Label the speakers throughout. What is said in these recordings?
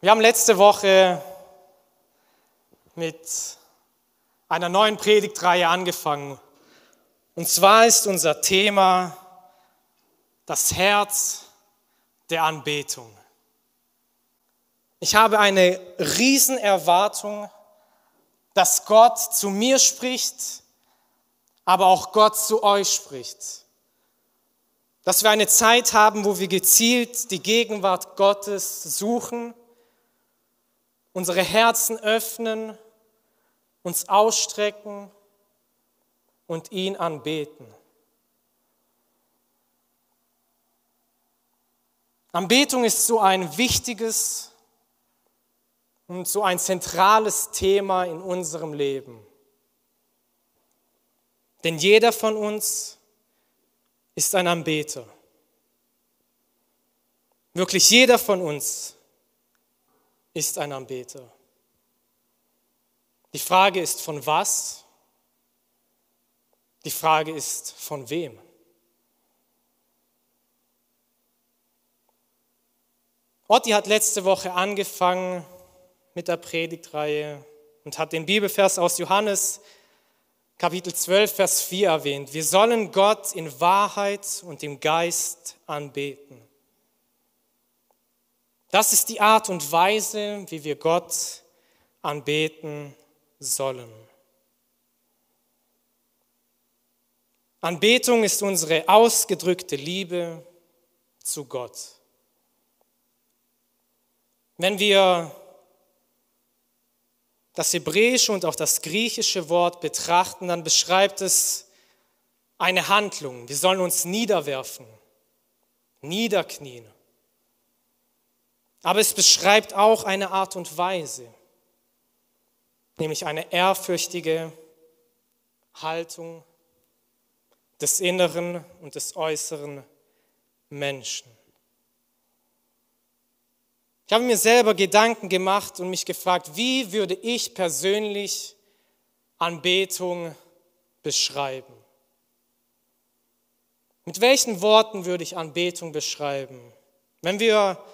Speaker 1: Wir haben letzte Woche mit einer neuen Predigtreihe angefangen. Und zwar ist unser Thema das Herz der Anbetung. Ich habe eine Riesenerwartung, dass Gott zu mir spricht, aber auch Gott zu euch spricht. Dass wir eine Zeit haben, wo wir gezielt die Gegenwart Gottes suchen unsere Herzen öffnen, uns ausstrecken und ihn anbeten. Anbetung ist so ein wichtiges und so ein zentrales Thema in unserem Leben. Denn jeder von uns ist ein Anbeter. Wirklich jeder von uns ist ein Anbeter. Die Frage ist von was? Die Frage ist von wem? Otti hat letzte Woche angefangen mit der Predigtreihe und hat den Bibelvers aus Johannes Kapitel 12, Vers 4 erwähnt. Wir sollen Gott in Wahrheit und im Geist anbeten. Das ist die Art und Weise, wie wir Gott anbeten sollen. Anbetung ist unsere ausgedrückte Liebe zu Gott. Wenn wir das hebräische und auch das griechische Wort betrachten, dann beschreibt es eine Handlung. Wir sollen uns niederwerfen, niederknien. Aber es beschreibt auch eine Art und Weise, nämlich eine ehrfürchtige Haltung des inneren und des äußeren Menschen. Ich habe mir selber Gedanken gemacht und mich gefragt, wie würde ich persönlich Anbetung beschreiben? Mit welchen Worten würde ich Anbetung beschreiben? Wenn wir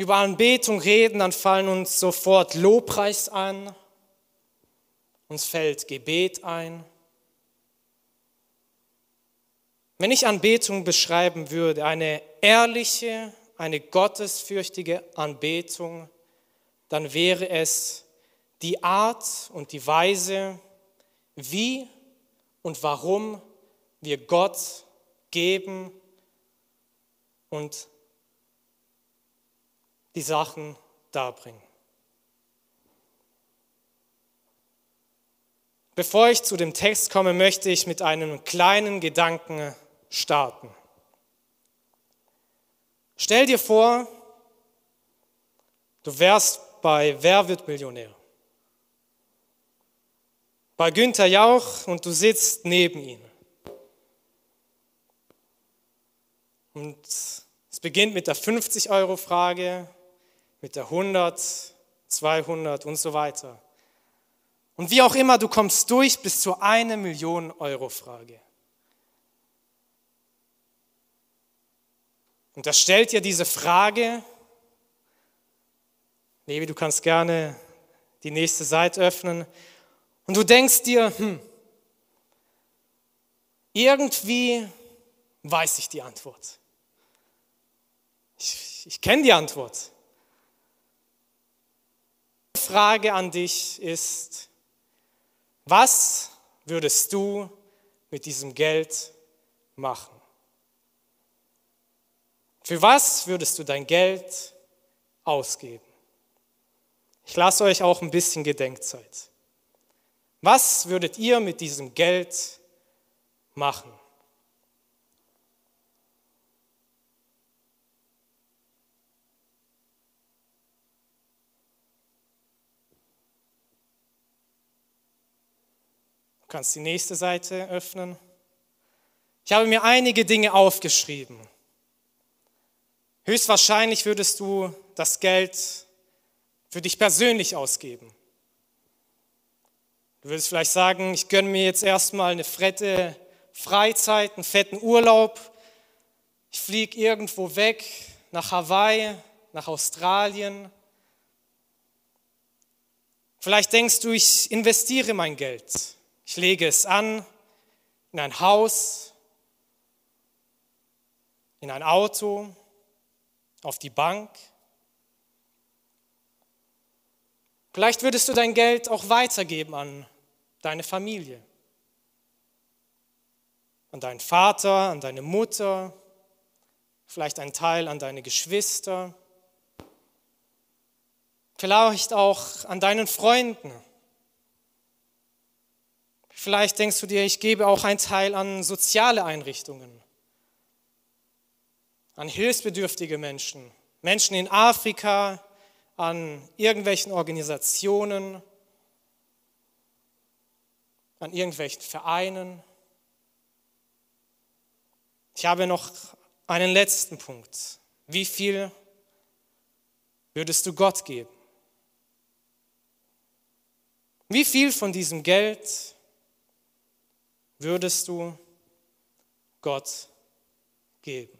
Speaker 1: über Anbetung reden, dann fallen uns sofort Lobpreis an, uns fällt Gebet ein. Wenn ich Anbetung beschreiben würde, eine ehrliche, eine gottesfürchtige Anbetung, dann wäre es die Art und die Weise, wie und warum wir Gott geben und die Sachen darbringen. Bevor ich zu dem Text komme, möchte ich mit einem kleinen Gedanken starten. Stell dir vor, du wärst bei Wer wird Millionär? Bei Günther Jauch und du sitzt neben ihm. Und es beginnt mit der 50-Euro-Frage mit der 100, 200 und so weiter. Und wie auch immer, du kommst durch bis zur eine Million Euro Frage. Und da stellt dir diese Frage, Levi, du kannst gerne die nächste Seite öffnen, und du denkst dir, hm, irgendwie weiß ich die Antwort. Ich, ich kenne die Antwort. Frage an dich ist, was würdest du mit diesem Geld machen? Für was würdest du dein Geld ausgeben? Ich lasse euch auch ein bisschen Gedenkzeit. Was würdet ihr mit diesem Geld machen? Du kannst die nächste Seite öffnen. Ich habe mir einige Dinge aufgeschrieben. Höchstwahrscheinlich würdest du das Geld für dich persönlich ausgeben. Du würdest vielleicht sagen, ich gönne mir jetzt erstmal eine fette Freizeit, einen fetten Urlaub. Ich fliege irgendwo weg nach Hawaii nach Australien. Vielleicht denkst du, ich investiere mein Geld. Ich lege es an in ein Haus, in ein Auto, auf die Bank. Vielleicht würdest du dein Geld auch weitergeben an deine Familie, an deinen Vater, an deine Mutter, vielleicht ein Teil an deine Geschwister, vielleicht auch an deinen Freunden. Vielleicht denkst du dir, ich gebe auch einen Teil an soziale Einrichtungen, an hilfsbedürftige Menschen, Menschen in Afrika, an irgendwelchen Organisationen, an irgendwelchen Vereinen. Ich habe noch einen letzten Punkt. Wie viel würdest du Gott geben? Wie viel von diesem Geld würdest du Gott geben?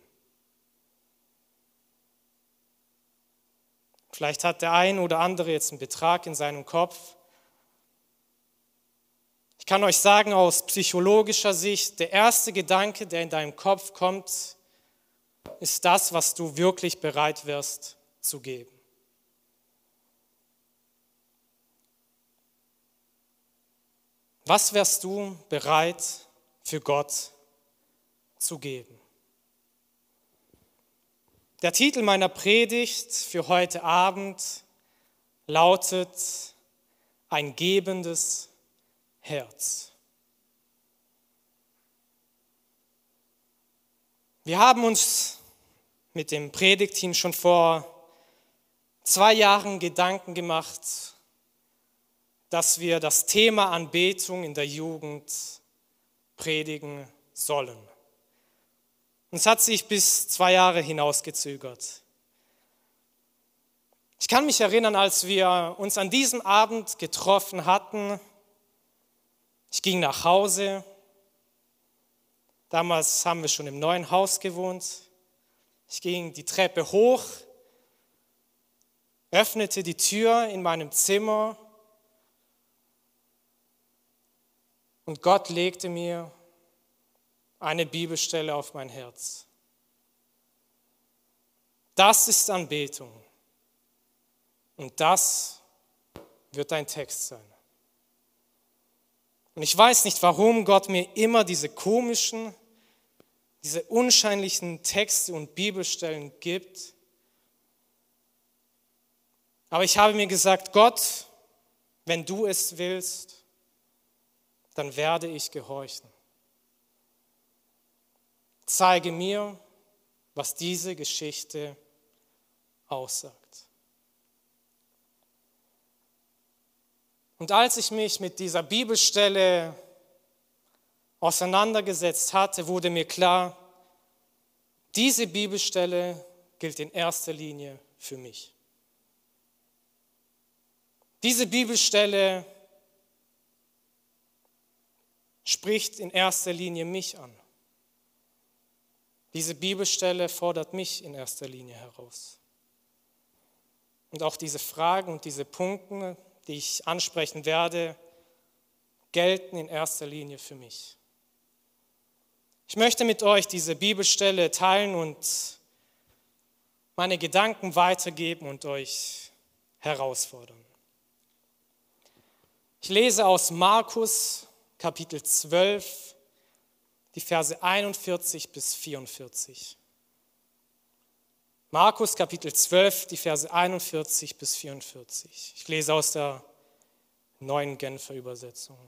Speaker 1: Vielleicht hat der ein oder andere jetzt einen Betrag in seinem Kopf. Ich kann euch sagen, aus psychologischer Sicht, der erste Gedanke, der in deinem Kopf kommt, ist das, was du wirklich bereit wirst zu geben. Was wärst du bereit für Gott zu geben? Der Titel meiner Predigt für heute Abend lautet Ein gebendes Herz. Wir haben uns mit dem Predigteam schon vor zwei Jahren Gedanken gemacht, dass wir das Thema Anbetung in der Jugend predigen sollen. Und es hat sich bis zwei Jahre hinausgezögert. Ich kann mich erinnern, als wir uns an diesem Abend getroffen hatten. Ich ging nach Hause. Damals haben wir schon im neuen Haus gewohnt. Ich ging die Treppe hoch, öffnete die Tür in meinem Zimmer und Gott legte mir eine Bibelstelle auf mein Herz. Das ist Anbetung. Und das wird ein Text sein. Und ich weiß nicht, warum Gott mir immer diese komischen, diese unscheinlichen Texte und Bibelstellen gibt. Aber ich habe mir gesagt, Gott, wenn du es willst, dann werde ich gehorchen. Zeige mir, was diese Geschichte aussagt. Und als ich mich mit dieser Bibelstelle auseinandergesetzt hatte, wurde mir klar, diese Bibelstelle gilt in erster Linie für mich. Diese Bibelstelle spricht in erster Linie mich an. Diese Bibelstelle fordert mich in erster Linie heraus. Und auch diese Fragen und diese Punkte, die ich ansprechen werde, gelten in erster Linie für mich. Ich möchte mit euch diese Bibelstelle teilen und meine Gedanken weitergeben und euch herausfordern. Ich lese aus Markus Kapitel 12, die Verse 41 bis 44. Markus Kapitel 12, die Verse 41 bis 44. Ich lese aus der neuen Genfer Übersetzung.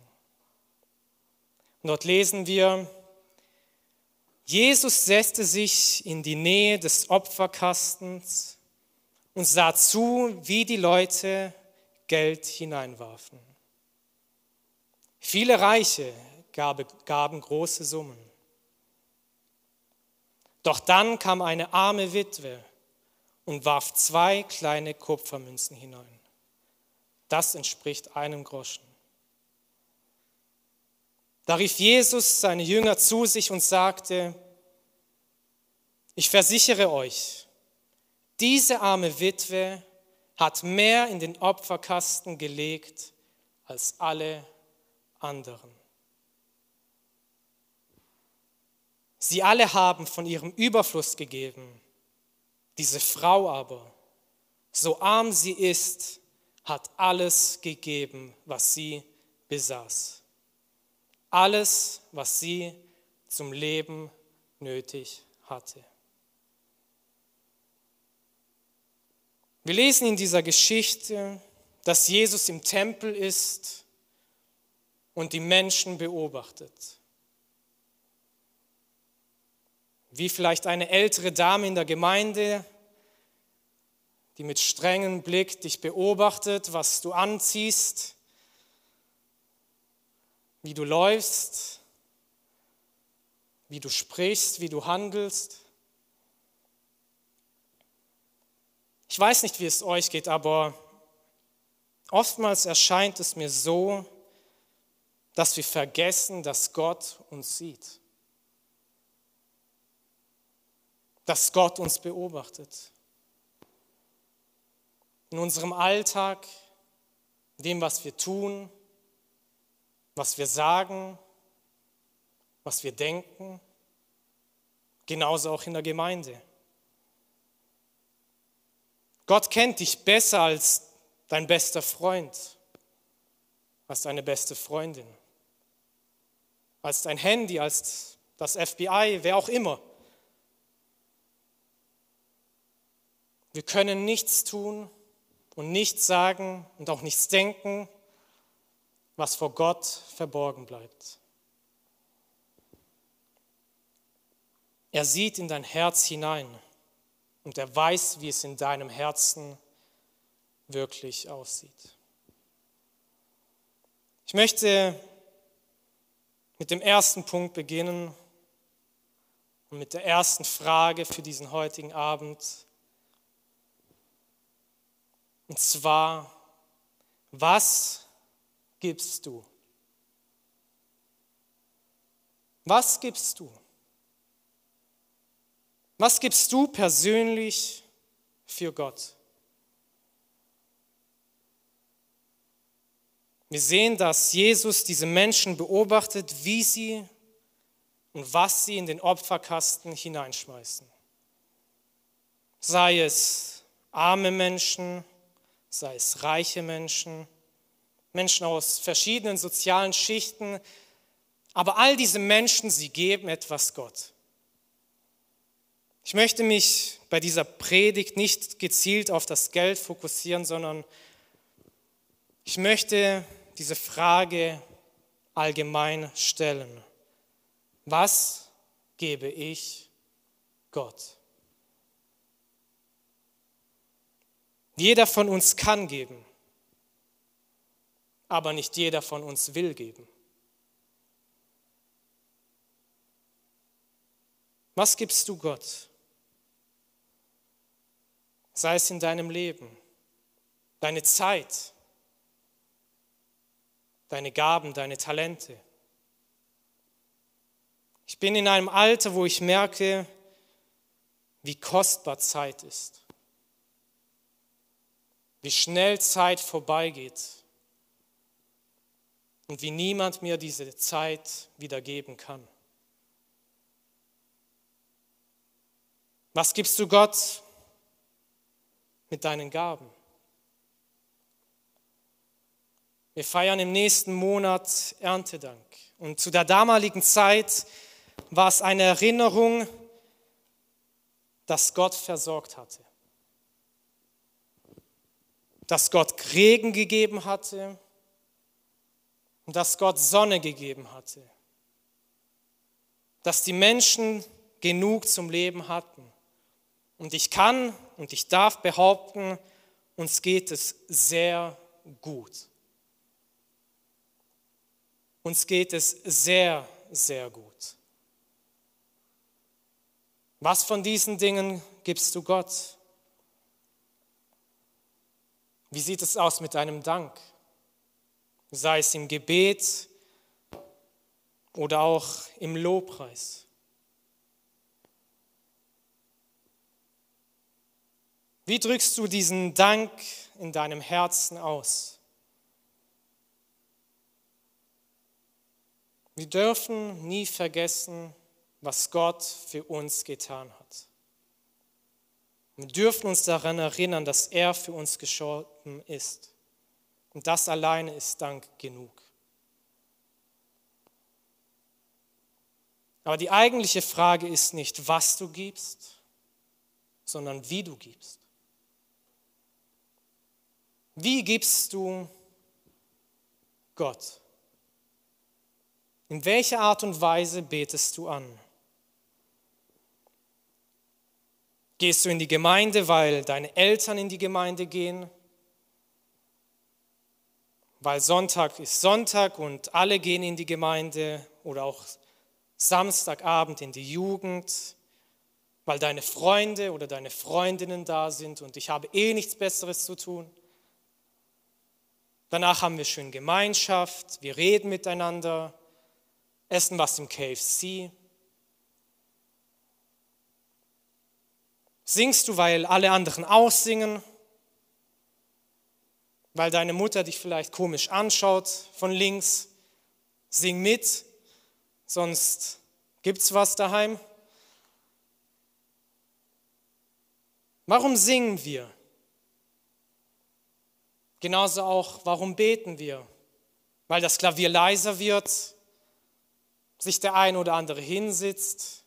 Speaker 1: Und dort lesen wir, Jesus setzte sich in die Nähe des Opferkastens und sah zu, wie die Leute Geld hineinwarfen. Viele Reiche gaben große Summen. Doch dann kam eine arme Witwe und warf zwei kleine Kupfermünzen hinein. Das entspricht einem Groschen. Da rief Jesus seine Jünger zu sich und sagte, ich versichere euch, diese arme Witwe hat mehr in den Opferkasten gelegt als alle anderen. Sie alle haben von ihrem Überfluss gegeben. Diese Frau aber, so arm sie ist, hat alles gegeben, was sie besaß. Alles, was sie zum Leben nötig hatte. Wir lesen in dieser Geschichte, dass Jesus im Tempel ist und die Menschen beobachtet. Wie vielleicht eine ältere Dame in der Gemeinde, die mit strengem Blick dich beobachtet, was du anziehst, wie du läufst, wie du sprichst, wie du handelst. Ich weiß nicht, wie es euch geht, aber oftmals erscheint es mir so, dass wir vergessen, dass Gott uns sieht, dass Gott uns beobachtet. In unserem Alltag, dem, was wir tun, was wir sagen, was wir denken, genauso auch in der Gemeinde. Gott kennt dich besser als dein bester Freund, als deine beste Freundin, als dein Handy, als das FBI, wer auch immer. Wir können nichts tun und nichts sagen und auch nichts denken, was vor Gott verborgen bleibt. Er sieht in dein Herz hinein und er weiß, wie es in deinem Herzen wirklich aussieht. Ich möchte mit dem ersten Punkt beginnen und mit der ersten Frage für diesen heutigen Abend. Und zwar, was gibst du? Was gibst du? Was gibst du persönlich für Gott? Wir sehen, dass Jesus diese Menschen beobachtet, wie sie und was sie in den Opferkasten hineinschmeißen. Sei es arme Menschen, sei es reiche Menschen, Menschen aus verschiedenen sozialen Schichten, aber all diese Menschen, sie geben etwas Gott. Ich möchte mich bei dieser Predigt nicht gezielt auf das Geld fokussieren, sondern ich möchte diese Frage allgemein stellen. Was gebe ich Gott? Jeder von uns kann geben, aber nicht jeder von uns will geben. Was gibst du Gott? sei es in deinem Leben, deine Zeit, deine Gaben, deine Talente. Ich bin in einem Alter, wo ich merke, wie kostbar Zeit ist, wie schnell Zeit vorbeigeht und wie niemand mir diese Zeit wiedergeben kann. Was gibst du Gott? mit deinen Gaben. Wir feiern im nächsten Monat Erntedank. Und zu der damaligen Zeit war es eine Erinnerung, dass Gott versorgt hatte. Dass Gott Regen gegeben hatte und dass Gott Sonne gegeben hatte. Dass die Menschen genug zum Leben hatten. Und ich kann und ich darf behaupten, uns geht es sehr gut. Uns geht es sehr, sehr gut. Was von diesen Dingen gibst du Gott? Wie sieht es aus mit deinem Dank? Sei es im Gebet oder auch im Lobpreis. Wie drückst du diesen Dank in deinem Herzen aus? Wir dürfen nie vergessen, was Gott für uns getan hat. Wir dürfen uns daran erinnern, dass er für uns gestorben ist. Und das alleine ist Dank genug. Aber die eigentliche Frage ist nicht, was du gibst, sondern wie du gibst. Wie gibst du Gott? In welcher Art und Weise betest du an? Gehst du in die Gemeinde, weil deine Eltern in die Gemeinde gehen? Weil Sonntag ist Sonntag und alle gehen in die Gemeinde oder auch Samstagabend in die Jugend, weil deine Freunde oder deine Freundinnen da sind und ich habe eh nichts Besseres zu tun. Danach haben wir schön Gemeinschaft, wir reden miteinander, essen was im KFC. Singst du, weil alle anderen aussingen? Weil deine Mutter dich vielleicht komisch anschaut von links? Sing mit, sonst gibt's was daheim. Warum singen wir? Genauso auch, warum beten wir? Weil das Klavier leiser wird, sich der ein oder andere hinsitzt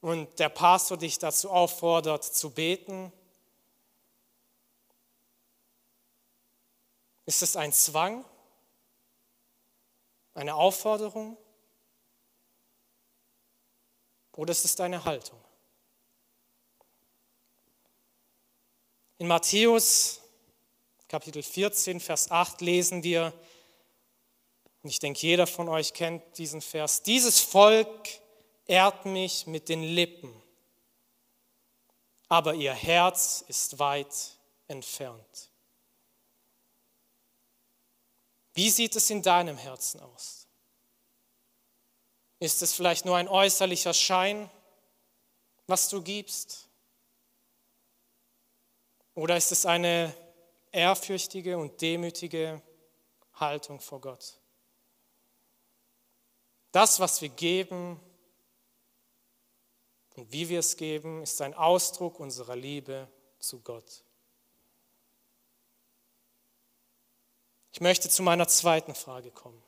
Speaker 1: und der Pastor dich dazu auffordert zu beten? Ist es ein Zwang? Eine Aufforderung? Oder ist es deine Haltung? In Matthäus Kapitel 14, Vers 8 lesen wir, und ich denke, jeder von euch kennt diesen Vers. Dieses Volk ehrt mich mit den Lippen, aber ihr Herz ist weit entfernt. Wie sieht es in deinem Herzen aus? Ist es vielleicht nur ein äußerlicher Schein, was du gibst? Oder ist es eine ehrfürchtige und demütige Haltung vor Gott? Das, was wir geben und wie wir es geben, ist ein Ausdruck unserer Liebe zu Gott. Ich möchte zu meiner zweiten Frage kommen,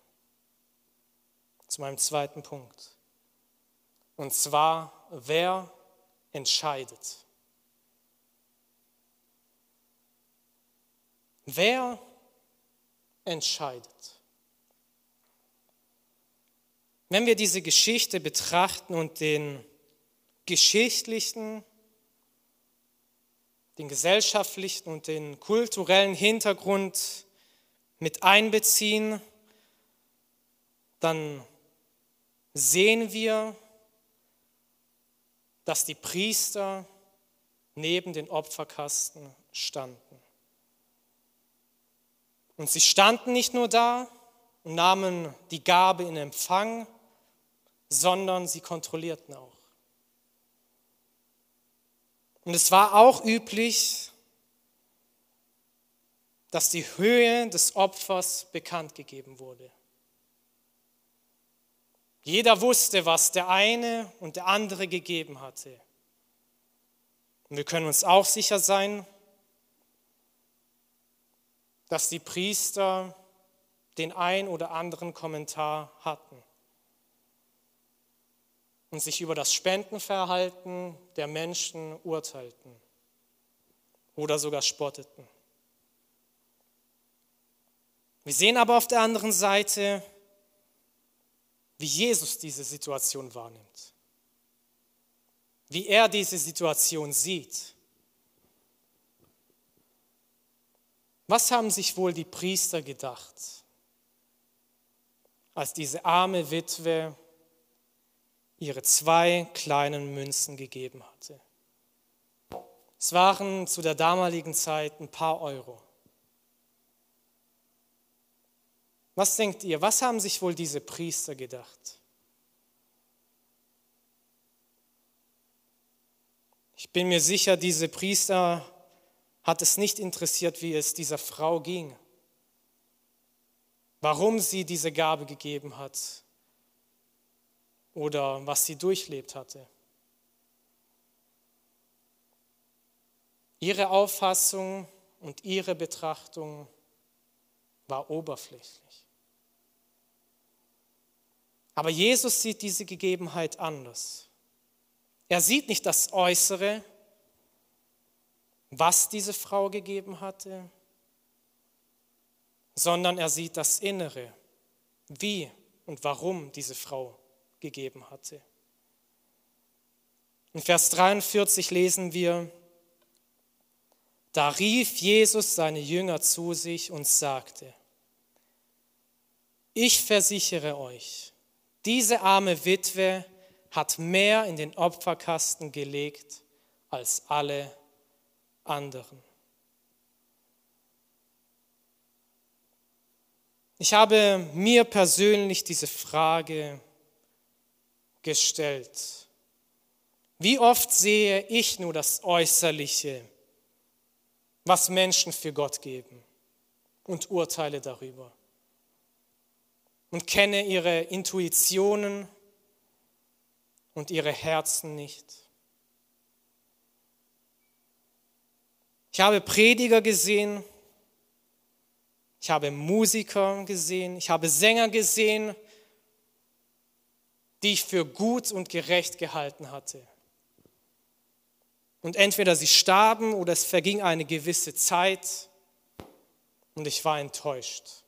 Speaker 1: zu meinem zweiten Punkt. Und zwar, wer entscheidet? Wer entscheidet? Wenn wir diese Geschichte betrachten und den geschichtlichen, den gesellschaftlichen und den kulturellen Hintergrund mit einbeziehen, dann sehen wir, dass die Priester neben den Opferkasten standen. Und sie standen nicht nur da und nahmen die Gabe in Empfang, sondern sie kontrollierten auch. Und es war auch üblich, dass die Höhe des Opfers bekannt gegeben wurde. Jeder wusste, was der eine und der andere gegeben hatte. Und wir können uns auch sicher sein, dass die Priester den ein oder anderen Kommentar hatten und sich über das Spendenverhalten der Menschen urteilten oder sogar spotteten. Wir sehen aber auf der anderen Seite, wie Jesus diese Situation wahrnimmt, wie er diese Situation sieht. Was haben sich wohl die Priester gedacht, als diese arme Witwe ihre zwei kleinen Münzen gegeben hatte. Es waren zu der damaligen Zeit ein paar Euro. Was denkt ihr, was haben sich wohl diese Priester gedacht? Ich bin mir sicher, diese Priester hat es nicht interessiert, wie es dieser Frau ging, warum sie diese Gabe gegeben hat oder was sie durchlebt hatte. Ihre Auffassung und ihre Betrachtung war oberflächlich. Aber Jesus sieht diese Gegebenheit anders. Er sieht nicht das Äußere, was diese Frau gegeben hatte, sondern er sieht das Innere, wie und warum diese Frau gegeben hatte. In Vers 43 lesen wir, da rief Jesus seine Jünger zu sich und sagte, ich versichere euch, diese arme Witwe hat mehr in den Opferkasten gelegt als alle anderen. Ich habe mir persönlich diese Frage gestellt. Wie oft sehe ich nur das Äußerliche, was Menschen für Gott geben und urteile darüber und kenne ihre Intuitionen und ihre Herzen nicht. Ich habe Prediger gesehen, ich habe Musiker gesehen, ich habe Sänger gesehen, die ich für gut und gerecht gehalten hatte. Und entweder sie starben oder es verging eine gewisse Zeit und ich war enttäuscht.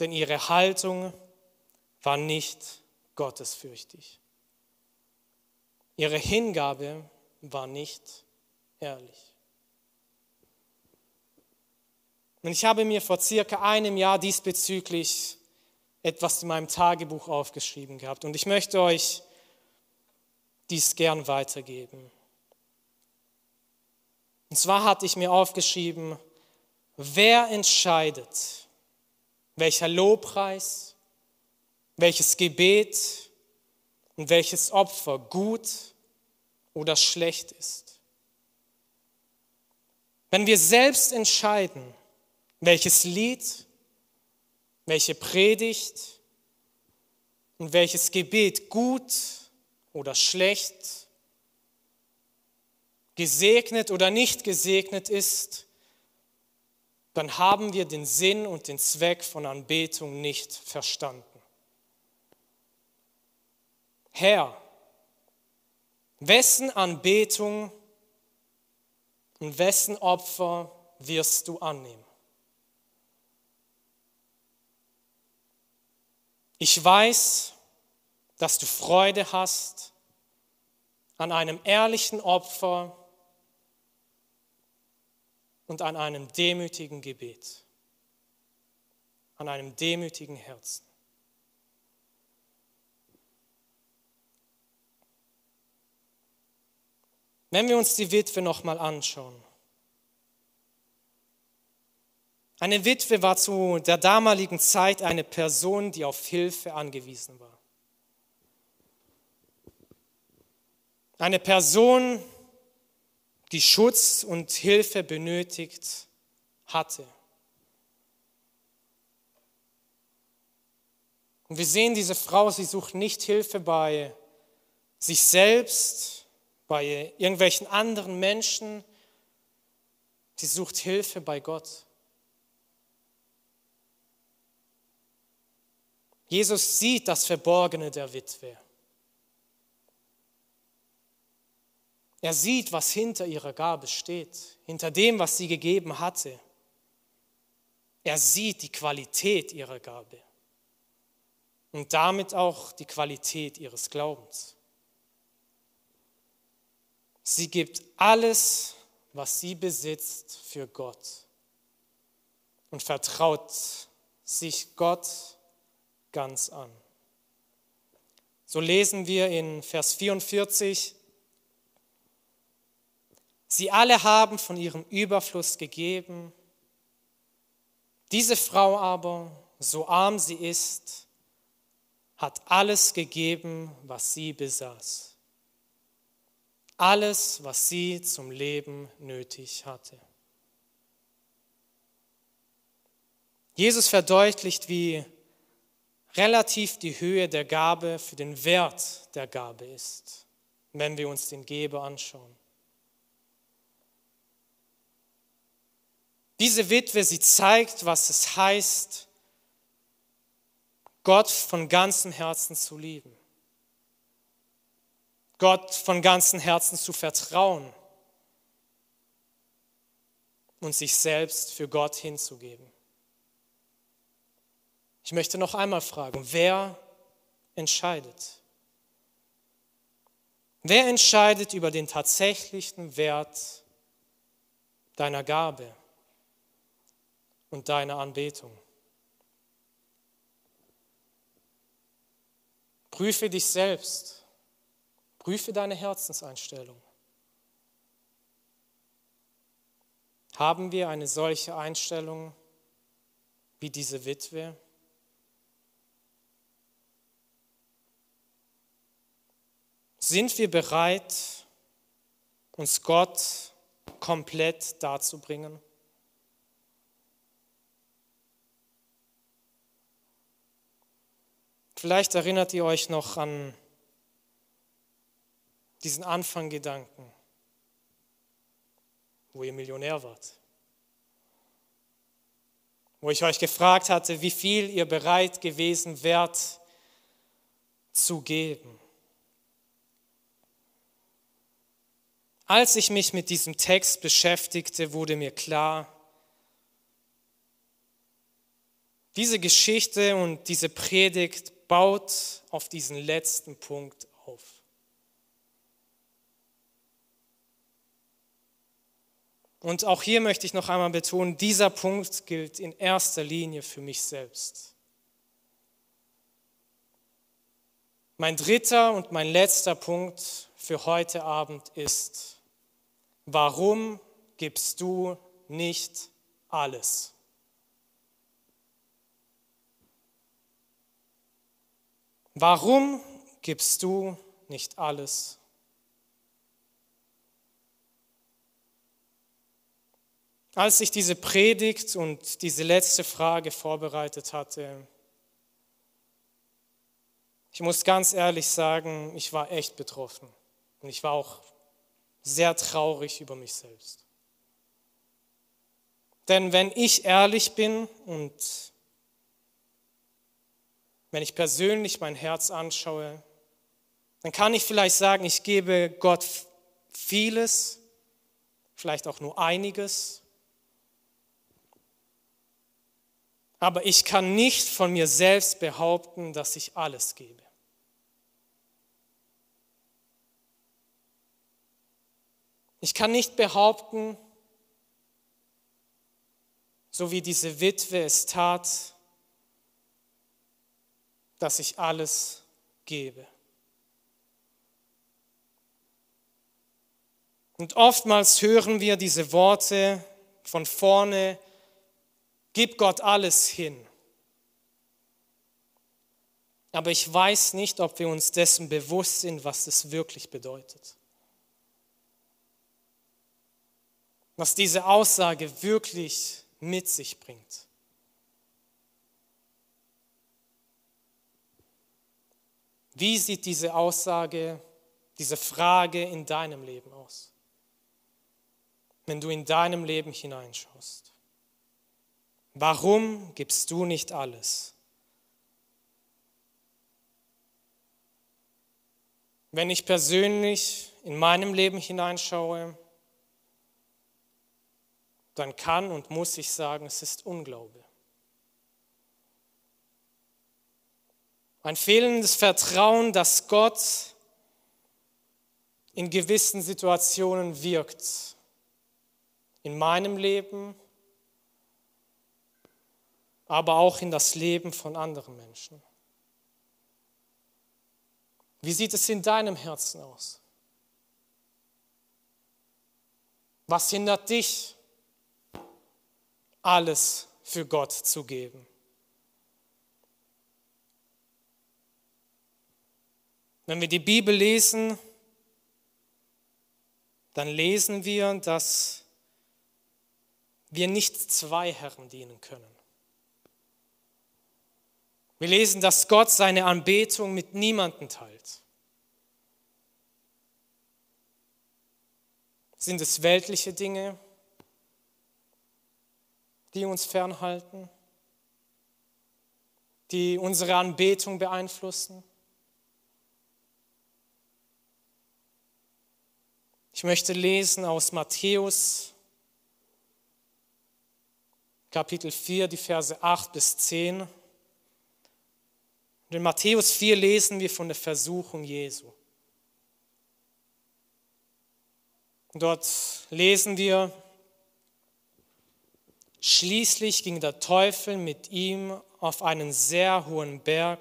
Speaker 1: Denn ihre Haltung war nicht gottesfürchtig. Ihre Hingabe war nicht ehrlich. Und ich habe mir vor circa einem Jahr diesbezüglich etwas in meinem Tagebuch aufgeschrieben gehabt. Und ich möchte euch dies gern weitergeben. Und zwar hatte ich mir aufgeschrieben, wer entscheidet, welcher Lobpreis, welches Gebet und welches Opfer gut oder schlecht ist. Wenn wir selbst entscheiden, welches Lied, welche Predigt und welches Gebet gut oder schlecht, gesegnet oder nicht gesegnet ist, dann haben wir den Sinn und den Zweck von Anbetung nicht verstanden. Herr, wessen Anbetung und wessen Opfer wirst du annehmen? Ich weiß, dass du Freude hast an einem ehrlichen Opfer und an einem demütigen Gebet, an einem demütigen Herzen. Wenn wir uns die Witwe nochmal anschauen. Eine Witwe war zu der damaligen Zeit eine Person, die auf Hilfe angewiesen war. Eine Person, die Schutz und Hilfe benötigt hatte. Und wir sehen diese Frau, sie sucht nicht Hilfe bei sich selbst, bei irgendwelchen anderen Menschen. Sie sucht Hilfe bei Gott. Jesus sieht das Verborgene der Witwe. Er sieht, was hinter ihrer Gabe steht, hinter dem, was sie gegeben hatte. Er sieht die Qualität ihrer Gabe und damit auch die Qualität ihres Glaubens. Sie gibt alles, was sie besitzt, für Gott und vertraut sich Gott ganz an. So lesen wir in Vers 44, Sie alle haben von ihrem Überfluss gegeben. Diese Frau aber, so arm sie ist, hat alles gegeben, was sie besaß. alles, was sie zum Leben nötig hatte. Jesus verdeutlicht, wie relativ die Höhe der Gabe für den Wert der Gabe ist, wenn wir uns den Geber anschauen. Diese Witwe, sie zeigt, was es heißt, Gott von ganzem Herzen zu lieben. Gott von ganzem Herzen zu vertrauen und sich selbst für Gott hinzugeben. Ich möchte noch einmal fragen, wer entscheidet? Wer entscheidet über den tatsächlichen Wert deiner Gabe und deiner Anbetung? Prüfe dich selbst. Prüfe deine Herzenseinstellung. Haben wir eine solche Einstellung wie diese Witwe? Sind wir bereit, uns Gott komplett darzubringen? Vielleicht erinnert ihr euch noch an diesen Anfanggedanken, wo ihr Millionär wart. Wo ich euch gefragt hatte, wie viel ihr bereit gewesen wärt zu geben. Als ich mich mit diesem Text beschäftigte, wurde mir klar, diese Geschichte und diese Predigt baut auf diesen letzten Punkt auf. Und auch hier möchte ich noch einmal betonen, dieser Punkt gilt in erster Linie für mich selbst. Mein dritter und mein letzter Punkt für heute Abend ist, warum gibst du nicht alles? Warum gibst du nicht alles? Als ich diese Predigt und diese letzte Frage vorbereitet hatte, ich muss ganz ehrlich sagen, ich war echt betroffen und ich war auch sehr traurig über mich selbst. Denn wenn ich ehrlich bin und wenn ich persönlich mein Herz anschaue, dann kann ich vielleicht sagen, ich gebe Gott vieles, vielleicht auch nur einiges, Aber ich kann nicht von mir selbst behaupten, dass ich alles gebe. Ich kann nicht behaupten, so wie diese Witwe es tat, dass ich alles gebe. Und oftmals hören wir diese Worte von vorne Gib Gott alles hin. Aber ich weiß nicht, ob wir uns dessen bewusst sind, was es wirklich bedeutet. Was diese Aussage wirklich mit sich bringt. Wie sieht diese Aussage, diese Frage in deinem Leben aus? Wenn du in deinem Leben hineinschaust. Warum gibst du nicht alles? Wenn ich persönlich in meinem Leben hineinschaue, dann kann und muss ich sagen, es ist Unglaube. Ein fehlendes Vertrauen, dass Gott in gewissen Situationen wirkt. In meinem Leben aber auch in das Leben von anderen Menschen. Wie sieht es in deinem Herzen aus? Was hindert dich, alles für Gott zu geben? Wenn wir die Bibel lesen, dann lesen wir, dass wir nicht zwei Herren dienen können. Wir lesen, dass Gott seine Anbetung mit niemandem teilt. Sind es weltliche Dinge, die uns fernhalten, die unsere Anbetung beeinflussen? Ich möchte lesen aus Matthäus Kapitel 4, die Verse 8 bis 10. Und in Matthäus 4 lesen wir von der Versuchung Jesu. Und dort lesen wir, schließlich ging der Teufel mit ihm auf einen sehr hohen Berg,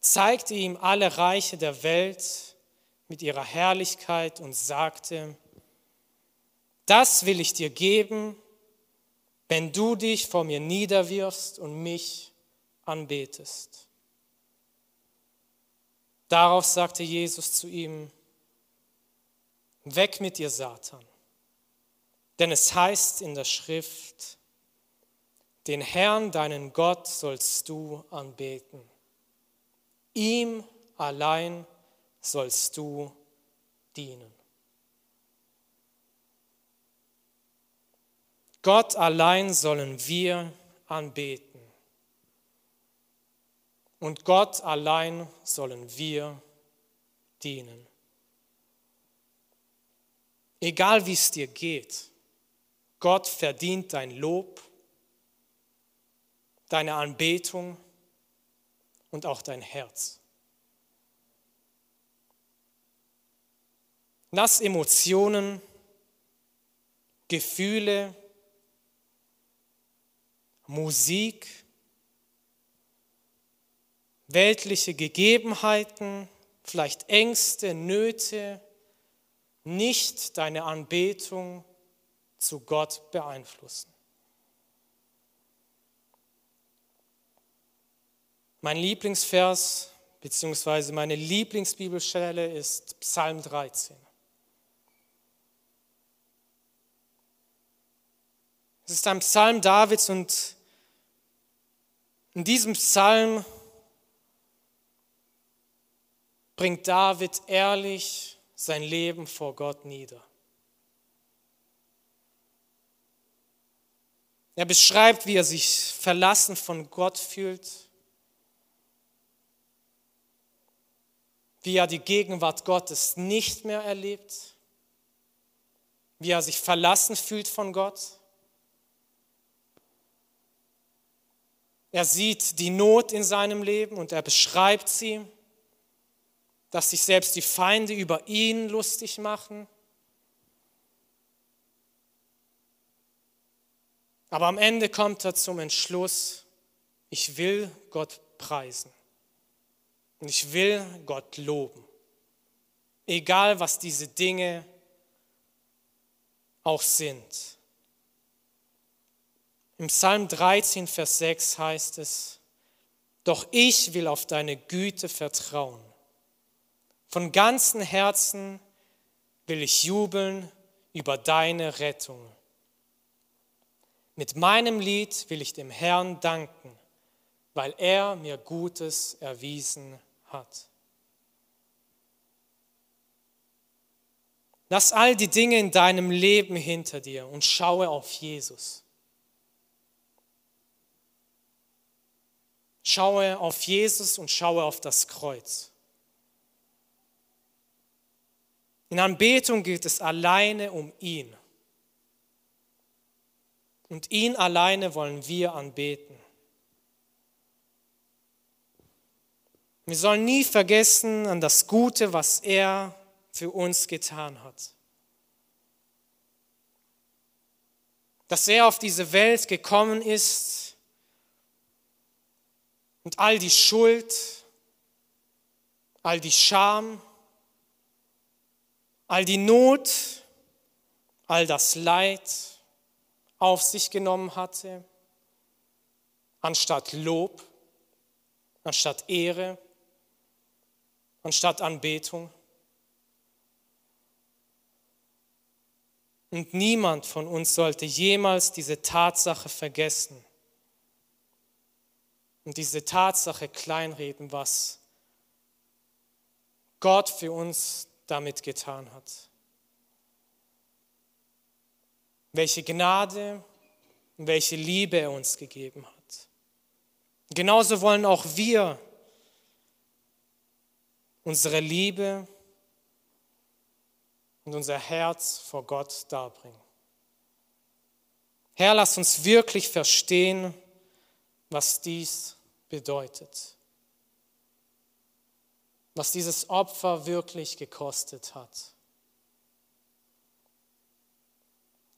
Speaker 1: zeigte ihm alle Reiche der Welt mit ihrer Herrlichkeit und sagte, das will ich dir geben, wenn du dich vor mir niederwirfst und mich anbetest. Darauf sagte Jesus zu ihm, weg mit dir, Satan, denn es heißt in der Schrift, den Herrn, deinen Gott, sollst du anbeten. Ihm allein sollst du dienen. Gott allein sollen wir anbeten. Und Gott allein sollen wir dienen. Egal wie es dir geht, Gott verdient dein Lob, deine Anbetung und auch dein Herz. Lass Emotionen, Gefühle, Musik, weltliche Gegebenheiten, vielleicht Ängste, Nöte, nicht deine Anbetung zu Gott beeinflussen. Mein Lieblingsvers bzw. meine Lieblingsbibelstelle ist Psalm 13. Es ist ein Psalm Davids und in diesem Psalm bringt David ehrlich sein Leben vor Gott nieder. Er beschreibt, wie er sich verlassen von Gott fühlt, wie er die Gegenwart Gottes nicht mehr erlebt, wie er sich verlassen fühlt von Gott. Er sieht die Not in seinem Leben und er beschreibt sie, dass sich selbst die Feinde über ihn lustig machen. Aber am Ende kommt er zum Entschluss, ich will Gott preisen und ich will Gott loben, egal was diese Dinge auch sind. Im Psalm 13, Vers 6 heißt es, doch ich will auf deine Güte vertrauen. Von ganzem Herzen will ich jubeln über deine Rettung. Mit meinem Lied will ich dem Herrn danken, weil er mir Gutes erwiesen hat. Lass all die Dinge in deinem Leben hinter dir und schaue auf Jesus. Schaue auf Jesus und schaue auf das Kreuz. In Anbetung geht es alleine um ihn. Und ihn alleine wollen wir anbeten. Wir sollen nie vergessen an das Gute, was er für uns getan hat. Dass er auf diese Welt gekommen ist, und all die Schuld, all die Scham, all die Not, all das Leid auf sich genommen hatte, anstatt Lob, anstatt Ehre, anstatt Anbetung. Und niemand von uns sollte jemals diese Tatsache vergessen und diese Tatsache kleinreden, was Gott für uns damit getan hat. Welche Gnade und welche Liebe er uns gegeben hat. Genauso wollen auch wir unsere Liebe und unser Herz vor Gott darbringen. Herr, lass uns wirklich verstehen, was dies bedeutet, was dieses Opfer wirklich gekostet hat.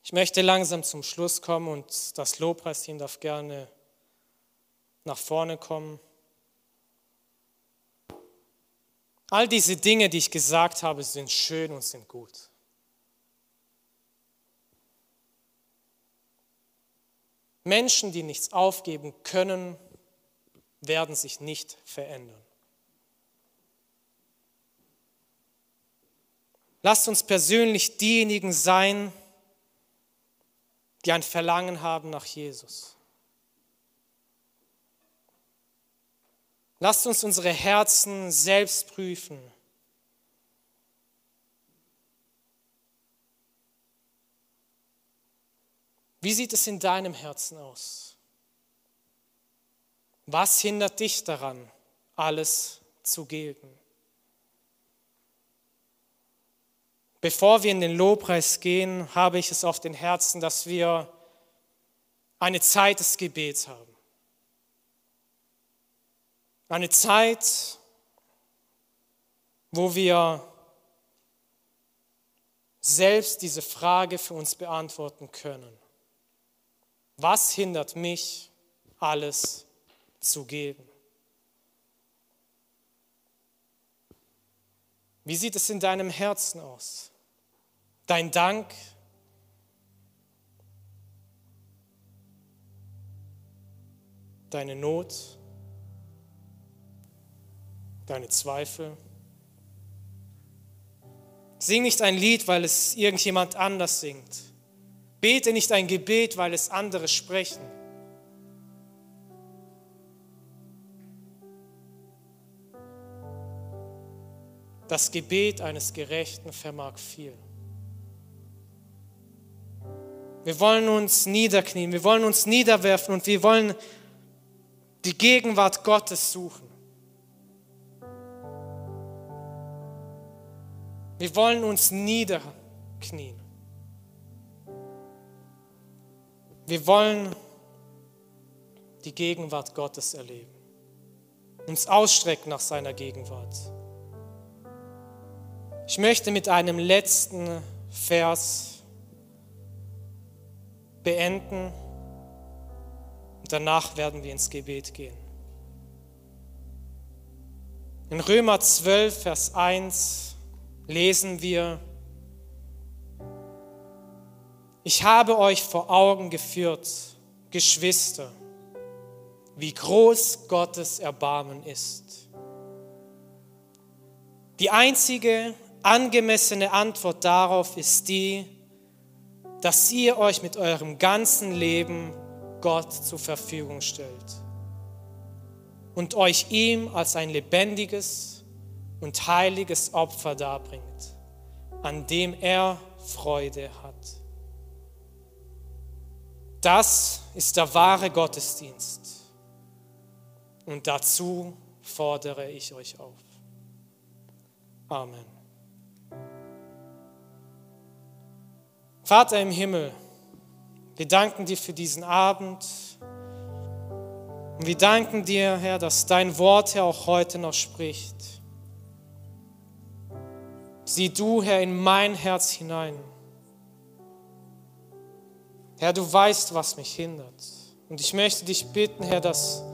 Speaker 1: Ich möchte langsam zum Schluss kommen und das Lobpreisteam darf gerne nach vorne kommen. All diese Dinge, die ich gesagt habe, sind schön und sind gut. Menschen, die nichts aufgeben können, werden sich nicht verändern. Lasst uns persönlich diejenigen sein, die ein Verlangen haben nach Jesus. Lasst uns unsere Herzen selbst prüfen. Wie sieht es in deinem Herzen aus? Was hindert dich daran, alles zu geben? Bevor wir in den Lobpreis gehen, habe ich es auf den Herzen, dass wir eine Zeit des Gebets haben. Eine Zeit, wo wir selbst diese Frage für uns beantworten können. Was hindert mich, alles zu geben? Wie sieht es in deinem Herzen aus? Dein Dank, deine Not, deine Zweifel. Sing nicht ein Lied, weil es irgendjemand anders singt. Bete nicht ein Gebet, weil es andere sprechen. Das Gebet eines Gerechten vermag viel. Wir wollen uns niederknien, wir wollen uns niederwerfen und wir wollen die Gegenwart Gottes suchen. Wir wollen uns niederknien. Wir wollen die Gegenwart Gottes erleben, uns ausstrecken nach seiner Gegenwart. Ich möchte mit einem letzten Vers beenden und danach werden wir ins Gebet gehen. In Römer 12, Vers 1 lesen wir, ich habe euch vor Augen geführt, Geschwister, wie groß Gottes Erbarmen ist. Die einzige angemessene Antwort darauf ist die, dass ihr euch mit eurem ganzen Leben Gott zur Verfügung stellt und euch ihm als ein lebendiges, und heiliges Opfer darbringt, an dem er Freude hat. Das ist der wahre Gottesdienst und dazu fordere ich euch auf. Amen. Vater im Himmel, wir danken dir für diesen Abend und wir danken dir, Herr, dass dein Wort, Herr, auch heute noch spricht. Sieh du, Herr, in mein Herz hinein. Herr, du weißt, was mich hindert. Und ich möchte dich bitten, Herr, dass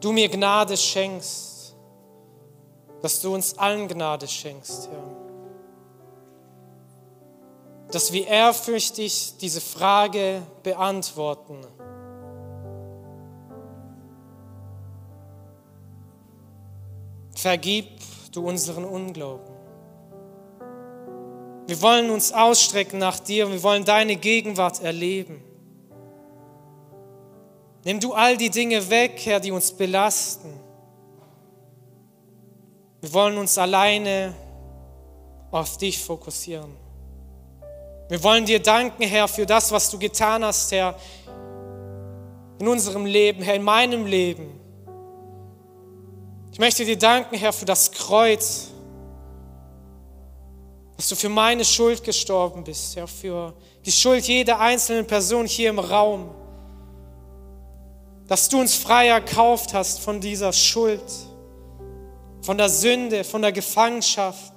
Speaker 1: du mir Gnade schenkst, dass du uns allen Gnade schenkst, Herr. Dass wir ehrfürchtig diese Frage beantworten. Vergib du unseren Unglauben. Wir wollen uns ausstrecken nach dir und wir wollen deine Gegenwart erleben. Nimm du all die Dinge weg, Herr, die uns belasten. Wir wollen uns alleine auf dich fokussieren. Wir wollen dir danken, Herr, für das, was du getan hast, Herr, in unserem Leben, Herr, in meinem Leben. Ich möchte dir danken, Herr, für das Kreuz, dass du für meine Schuld gestorben bist, Herr, für die Schuld jeder einzelnen Person hier im Raum, dass du uns frei erkauft hast von dieser Schuld, von der Sünde, von der Gefangenschaft.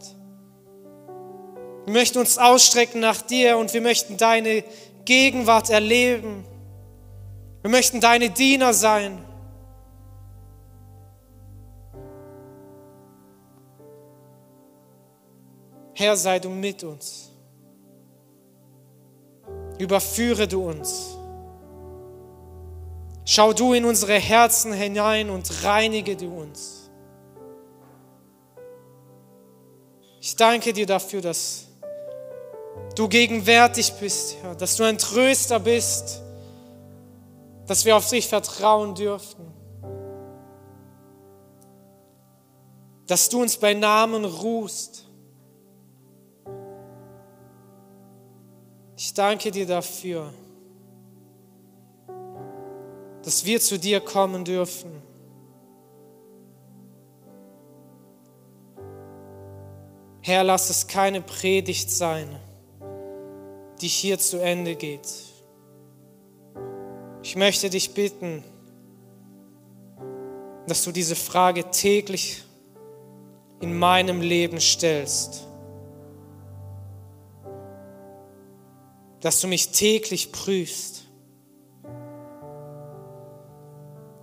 Speaker 1: Wir möchten uns ausstrecken nach dir und wir möchten deine Gegenwart erleben. Wir möchten deine Diener sein. Herr, sei du mit uns. Überführe du uns. Schau du in unsere Herzen hinein und reinige du uns. Ich danke dir dafür, dass du gegenwärtig bist, Herr, dass du ein Tröster bist, dass wir auf dich vertrauen dürfen. Dass du uns bei Namen ruhst. Ich danke dir dafür, dass wir zu dir kommen dürfen. Herr, lass es keine Predigt sein, die hier zu Ende geht. Ich möchte dich bitten, dass du diese Frage täglich in meinem Leben stellst. dass du mich täglich prüfst,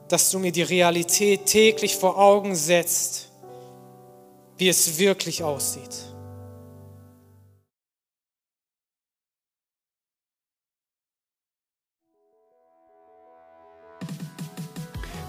Speaker 1: dass du mir die Realität täglich vor Augen setzt, wie es wirklich aussieht.